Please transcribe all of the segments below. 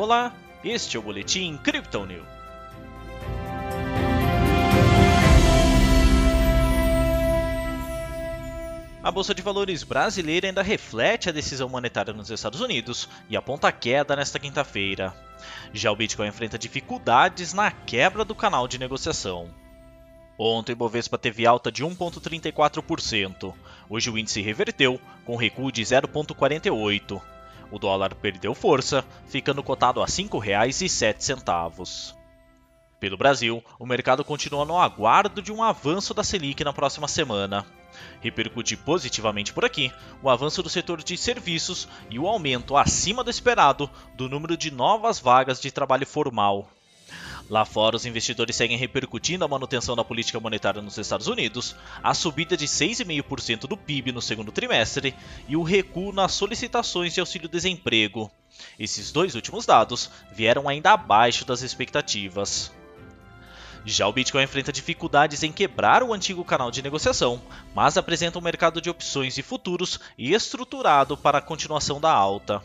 Olá, este é o Boletim Crypto News. A Bolsa de Valores brasileira ainda reflete a decisão monetária nos Estados Unidos e aponta queda nesta quinta-feira. Já o Bitcoin enfrenta dificuldades na quebra do canal de negociação. Ontem o Bovespa teve alta de 1,34%. Hoje o índice reverteu, com recuo de 0,48%. O dólar perdeu força, ficando cotado a R$ 5,07. Pelo Brasil, o mercado continua no aguardo de um avanço da Selic na próxima semana. Repercute positivamente por aqui o avanço do setor de serviços e o aumento acima do esperado do número de novas vagas de trabalho formal. Lá fora, os investidores seguem repercutindo a manutenção da política monetária nos Estados Unidos, a subida de 6,5% do PIB no segundo trimestre e o recuo nas solicitações de auxílio-desemprego. Esses dois últimos dados vieram ainda abaixo das expectativas. Já o Bitcoin enfrenta dificuldades em quebrar o antigo canal de negociação, mas apresenta um mercado de opções e futuros estruturado para a continuação da alta.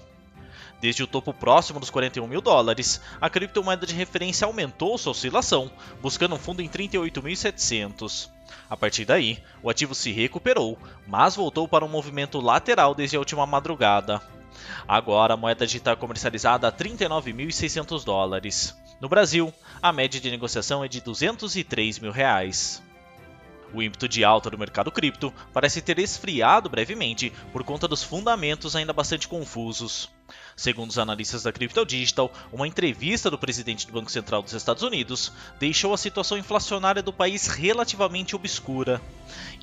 Desde o topo próximo dos 41 mil dólares, a criptomoeda de referência aumentou sua oscilação, buscando um fundo em 38.700. A partir daí, o ativo se recuperou, mas voltou para um movimento lateral desde a última madrugada. Agora, a moeda digital é comercializada a 39.600 dólares. No Brasil, a média de negociação é de 203 mil reais. O ímpeto de alta do mercado cripto parece ter esfriado brevemente por conta dos fundamentos ainda bastante confusos. Segundo os analistas da Crypto Digital, uma entrevista do presidente do Banco Central dos Estados Unidos deixou a situação inflacionária do país relativamente obscura.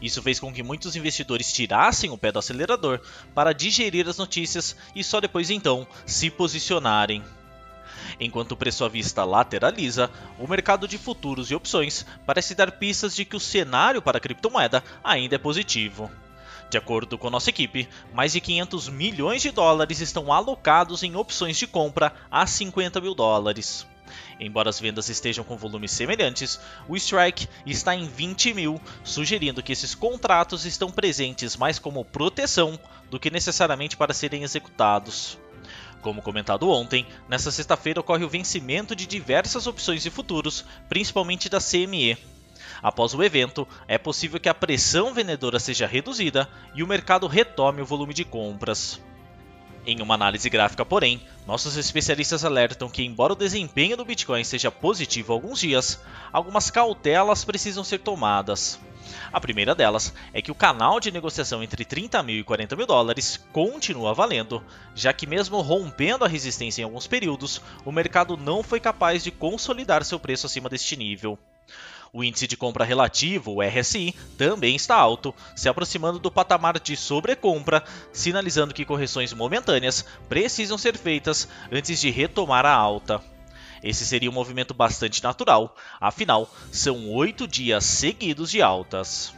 Isso fez com que muitos investidores tirassem o pé do acelerador para digerir as notícias e só depois então se posicionarem. Enquanto o preço à vista lateraliza, o mercado de futuros e opções parece dar pistas de que o cenário para a criptomoeda ainda é positivo. De acordo com nossa equipe, mais de 500 milhões de dólares estão alocados em opções de compra a 50 mil dólares. Embora as vendas estejam com volumes semelhantes, o strike está em 20 mil, sugerindo que esses contratos estão presentes mais como proteção do que necessariamente para serem executados. Como comentado ontem, nesta sexta-feira ocorre o vencimento de diversas opções de futuros, principalmente da CME. Após o evento, é possível que a pressão vendedora seja reduzida e o mercado retome o volume de compras. Em uma análise gráfica, porém, nossos especialistas alertam que, embora o desempenho do Bitcoin seja positivo alguns dias, algumas cautelas precisam ser tomadas. A primeira delas é que o canal de negociação entre 30 mil e 40 mil dólares continua valendo, já que, mesmo rompendo a resistência em alguns períodos, o mercado não foi capaz de consolidar seu preço acima deste nível. O índice de compra relativo, o RSI, também está alto, se aproximando do patamar de sobrecompra, sinalizando que correções momentâneas precisam ser feitas antes de retomar a alta. Esse seria um movimento bastante natural, afinal, são oito dias seguidos de altas.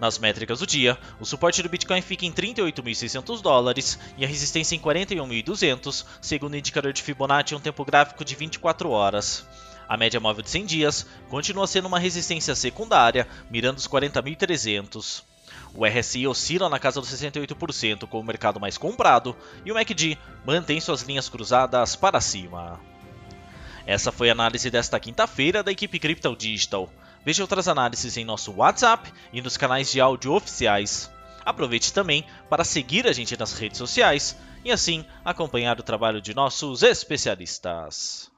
Nas métricas do dia, o suporte do Bitcoin fica em 38.600 dólares e a resistência em 41.200, segundo o indicador de Fibonacci em um tempo gráfico de 24 horas. A média móvel de 100 dias continua sendo uma resistência secundária, mirando os 40.300. O RSI oscila na casa dos 68% com o mercado mais comprado e o MACD mantém suas linhas cruzadas para cima. Essa foi a análise desta quinta-feira da equipe Crypto Digital. Veja outras análises em nosso WhatsApp e nos canais de áudio oficiais. Aproveite também para seguir a gente nas redes sociais e assim acompanhar o trabalho de nossos especialistas.